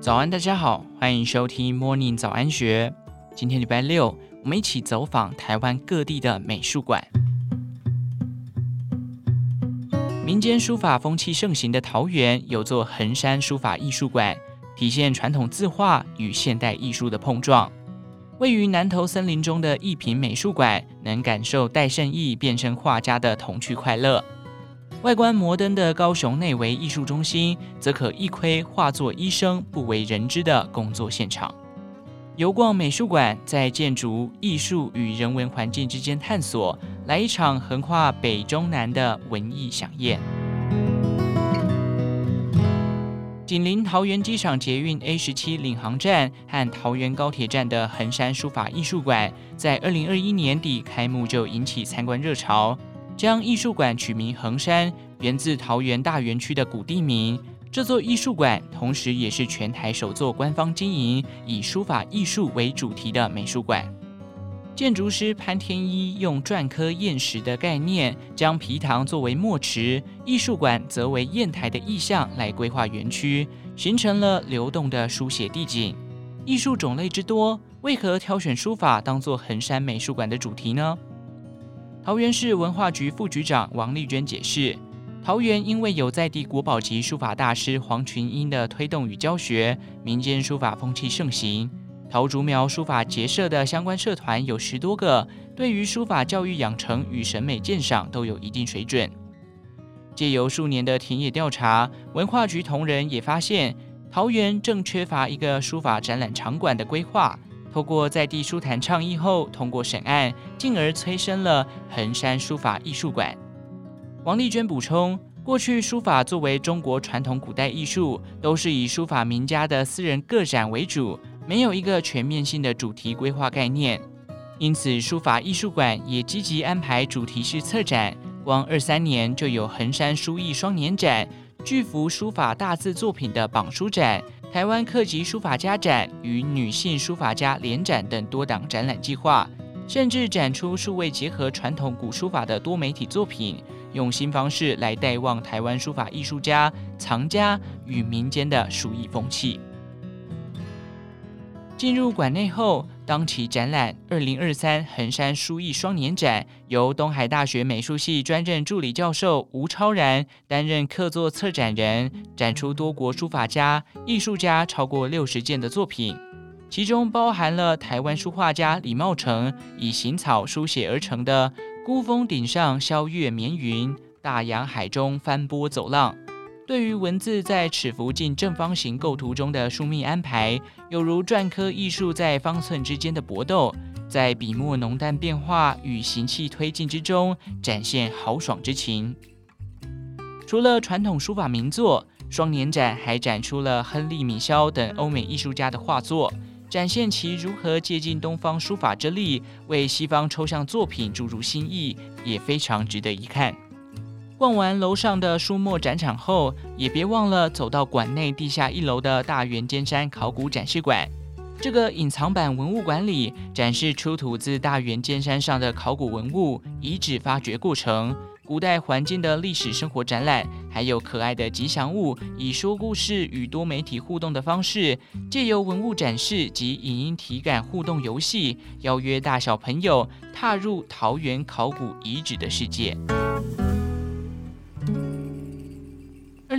早安，大家好，欢迎收听 Morning 早安学。今天礼拜六，我们一起走访台湾各地的美术馆。民间书法风气盛行的桃园，有座横山书法艺术馆，体现传统字画与现代艺术的碰撞。位于南投森林中的一品美术馆，能感受戴胜义变身画家的童趣快乐。外观摩登的高雄内惟艺术中心，则可一窥画作医生不为人知的工作现场。游逛美术馆，在建筑艺术与人文环境之间探索，来一场横跨北中南的文艺饗宴。紧邻桃园机场捷运 A 十七领航站和桃园高铁站的横山书法艺术馆，在二零二一年底开幕就引起参观热潮。将艺术馆取名横山，源自桃园大园区的古地名。这座艺术馆同时也是全台首座官方经营以书法艺术为主题的美术馆。建筑师潘天一用篆刻砚石的概念，将皮塘作为墨池，艺术馆则为砚台的意象来规划园区，形成了流动的书写地景。艺术种类之多，为何挑选书法当做衡山美术馆的主题呢？桃园市文化局副局长王丽娟解释，桃园因为有在地国宝级书法大师黄群英的推动与教学，民间书法风气盛行。桃竹苗书法结社的相关社团有十多个，对于书法教育养成与审美鉴赏都有一定水准。借由数年的田野调查，文化局同仁也发现，桃园正缺乏一个书法展览场馆的规划。透过在地书坛倡议后通过审案，进而催生了衡山书法艺术馆。王丽娟补充，过去书法作为中国传统古代艺术，都是以书法名家的私人个展为主，没有一个全面性的主题规划概念。因此，书法艺术馆也积极安排主题式策展，光二三年就有衡山书艺双年展、巨幅书法大字作品的榜书展。台湾客籍书法家展与女性书法家联展等多档展览计划，甚至展出数位结合传统古书法的多媒体作品，用新方式来带望台湾书法艺术家藏家与民间的书艺风气。进入馆内后，当期展览“二零二三横山书艺双年展”由东海大学美术系专任助理教授吴超然担任客座策展人，展出多国书法家、艺术家超过六十件的作品，其中包含了台湾书画家李茂成以行草书写而成的“孤峰顶上萧月眠云，大洋海中翻波走浪”。对于文字在尺幅近正方形构图中的疏密安排，有如篆刻艺术在方寸之间的搏斗，在笔墨浓淡变化与行气推进之中展现豪爽之情。除了传统书法名作，双年展还展出了亨利·米肖等欧美艺术家的画作，展现其如何借鉴东方书法之力，为西方抽象作品注入新意，也非常值得一看。逛完楼上的书墨展场后，也别忘了走到馆内地下一楼的大元尖山考古展示馆。这个隐藏版文物馆里展示出土自大元尖山上的考古文物遗址发掘过程、古代环境的历史生活展览，还有可爱的吉祥物，以说故事与多媒体互动的方式，借由文物展示及影音体感互动游戏，邀约大小朋友踏入桃园考古遗址的世界。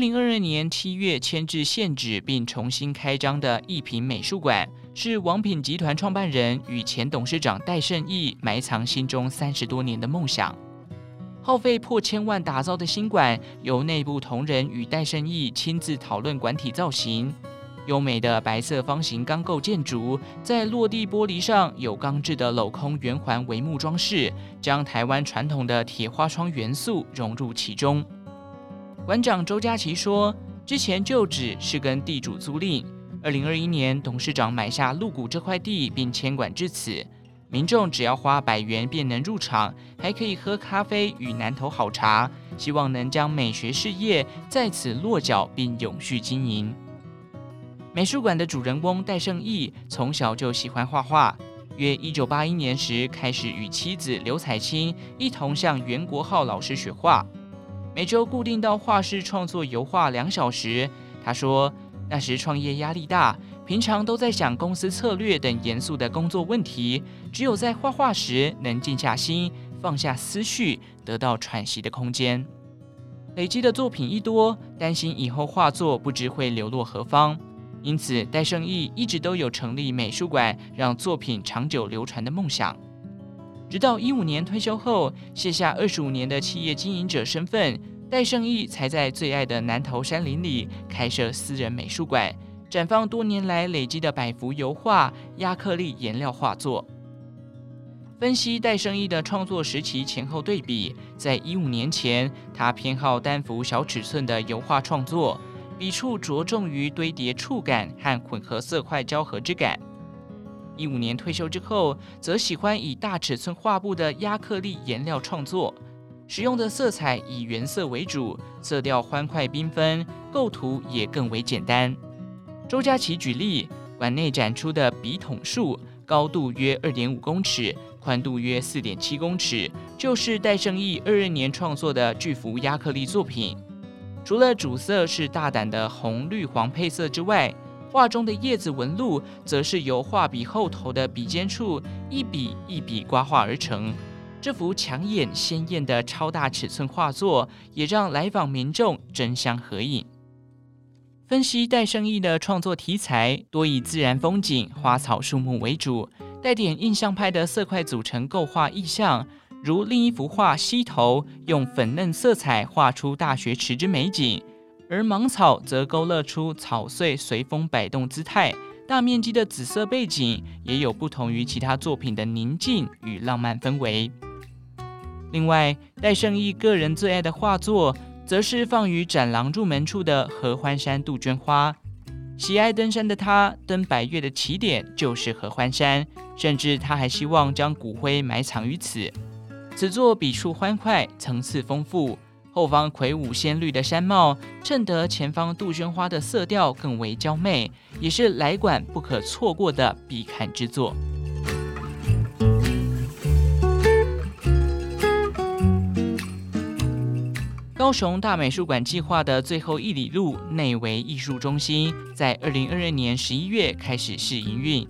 零二二年七月迁至现址并重新开张的一品美术馆，是王品集团创办人与前董事长戴胜义埋藏心中三十多年的梦想。耗费破千万打造的新馆，由内部同仁与戴胜义亲自讨论馆体造型。优美的白色方形钢构建筑，在落地玻璃上有钢制的镂空圆环帷幕装饰，将台湾传统的铁花窗元素融入其中。馆长周佳琪说：“之前旧址是跟地主租赁，二零二一年董事长买下鹿谷这块地，并迁馆至此。民众只要花百元便能入场，还可以喝咖啡与南投好茶。希望能将美学事业在此落脚并永续经营。”美术馆的主人翁戴胜义从小就喜欢画画，约一九八一年时开始与妻子刘彩青一同向袁国浩老师学画。每周固定到画室创作油画两小时。他说，那时创业压力大，平常都在想公司策略等严肃的工作问题，只有在画画时能静下心，放下思绪，得到喘息的空间。累积的作品一多，担心以后画作不知会流落何方，因此戴胜义一直都有成立美术馆，让作品长久流传的梦想。直到一五年退休后，卸下二十五年的企业经营者身份，戴胜义才在最爱的南投山林里开设私人美术馆，展放多年来累积的百幅油画、压克力颜料画作。分析戴胜义的创作时期前后对比，在一五年前，他偏好单幅小尺寸的油画创作，笔触着重于堆叠触感和混合色块交合之感。一五年退休之后，则喜欢以大尺寸画布的压克力颜料创作，使用的色彩以原色为主，色调欢快缤纷，构图也更为简单。周佳琪举例，馆内展出的笔筒树，高度约二点五公尺，宽度约四点七公尺，就是戴胜义二二年创作的巨幅压克力作品。除了主色是大胆的红绿黄配色之外，画中的叶子纹路，则是由画笔后头的笔尖处一笔一笔刮画而成。这幅抢眼鲜艳的超大尺寸画作，也让来访民众争相合影。分析戴胜义的创作题材，多以自然风景、花草树木为主，带点印象派的色块组成构画意象。如另一幅画《溪头》，用粉嫩色彩画出大学池之美景。而芒草则勾勒出草穗随风摆动姿态，大面积的紫色背景也有不同于其他作品的宁静与浪漫氛围。另外，戴胜义个人最爱的画作，则是放于展廊入门处的合欢山杜鹃花。喜爱登山的他，登百岳的起点就是合欢山，甚至他还希望将骨灰埋藏于此。此作笔触欢快，层次丰富。后方魁梧鲜绿的山貌，衬得前方杜鹃花的色调更为娇媚，也是来馆不可错过的必看之作。高雄大美术馆计划的最后一里路内惟艺术中心，在二零二二年十一月开始试营运，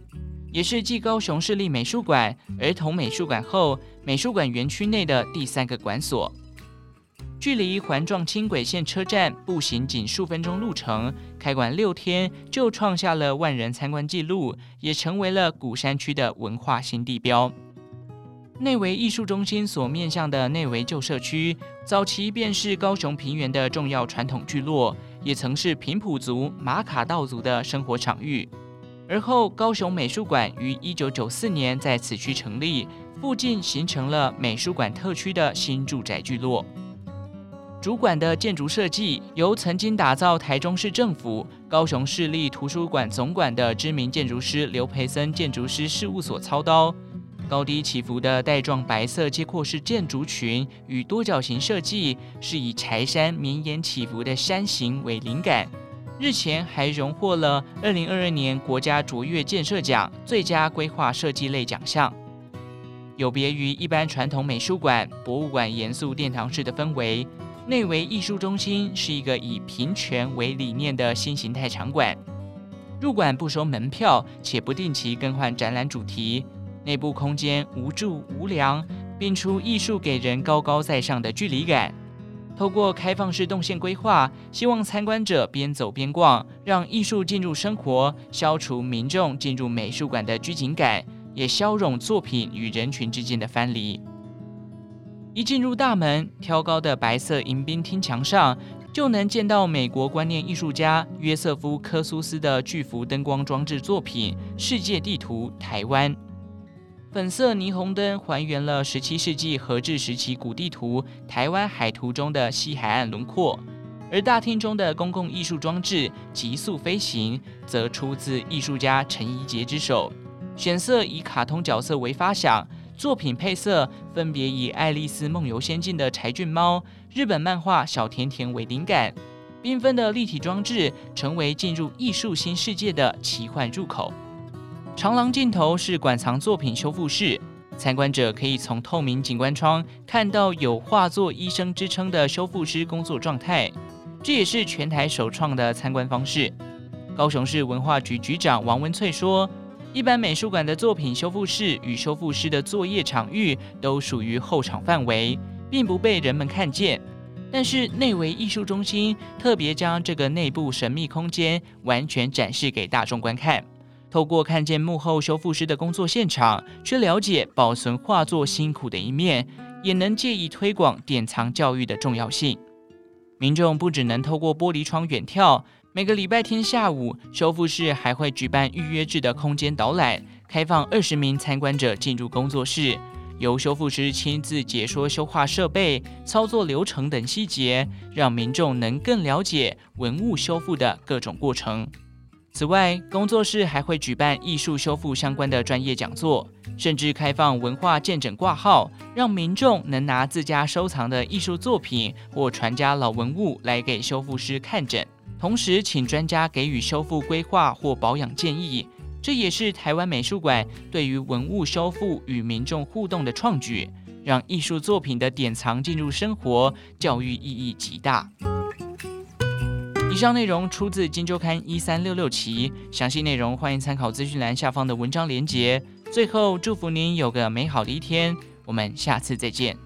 也是继高雄市立美术馆、儿童美术馆后，美术馆园区内的第三个馆所。距离环状轻轨线车站步行仅数分钟路程，开馆六天就创下了万人参观纪录，也成为了鼓山区的文化新地标。内围艺术中心所面向的内围旧社区，早期便是高雄平原的重要传统聚落，也曾是平埔族、马卡道族的生活场域。而后，高雄美术馆于一九九四年在此区成立，附近形成了美术馆特区的新住宅聚落。主馆的建筑设计由曾经打造台中市政府、高雄市立图书馆总馆的知名建筑师刘培森建筑师事务所操刀。高低起伏的带状白色接阔式建筑群与多角形设计，是以柴山绵延起伏的山形为灵感。日前还荣获了二零二二年国家卓越建设奖最佳规划设计类奖项。有别于一般传统美术馆、博物馆严肃殿堂式的氛围。内惟艺术中心是一个以平权为理念的新形态场馆，入馆不收门票，且不定期更换展览主题。内部空间无柱无梁，并出艺术给人高高在上的距离感。透过开放式动线规划，希望参观者边走边逛，让艺术进入生活，消除民众进入美术馆的拘谨感，也消融作品与人群之间的藩篱。一进入大门，挑高的白色迎宾厅墙上，就能见到美国观念艺术家约瑟夫·科苏斯的巨幅灯光装置作品《世界地图——台湾》。粉色霓虹灯还原了十七世纪荷治时期古地图《台湾海图》中的西海岸轮廓，而大厅中的公共艺术装置《极速飞行》则出自艺术家陈怡杰之手，选色以卡通角色为发想。作品配色分别以《爱丽丝梦游仙境》的柴郡猫、日本漫画小甜甜为灵感，缤纷的立体装置成为进入艺术新世界的奇幻入口。长廊尽头是馆藏作品修复室，参观者可以从透明景观窗看到有画作医生之称的修复师工作状态，这也是全台首创的参观方式。高雄市文化局局长王文翠说：“一般美术馆的作品修复室与修复师的作业场域都属于后场范围，并不被人们看见。但是内围艺术中心特别将这个内部神秘空间完全展示给大众观看。”透过看见幕后修复师的工作现场，去了解保存画作辛苦的一面，也能借以推广典藏教育的重要性。民众不只能透过玻璃窗远眺，每个礼拜天下午，修复室还会举办预约制的空间导览，开放二十名参观者进入工作室，由修复师亲自解说修画设备、操作流程等细节，让民众能更了解文物修复的各种过程。此外，工作室还会举办艺术修复相关的专业讲座，甚至开放文化见证挂号，让民众能拿自家收藏的艺术作品或传家老文物来给修复师看诊，同时请专家给予修复规划或保养建议。这也是台湾美术馆对于文物修复与民众互动的创举，让艺术作品的典藏进入生活，教育意义极大。以上内容出自《金周刊》一三六六期，详细内容欢迎参考资讯栏下方的文章连结。最后，祝福您有个美好的一天，我们下次再见。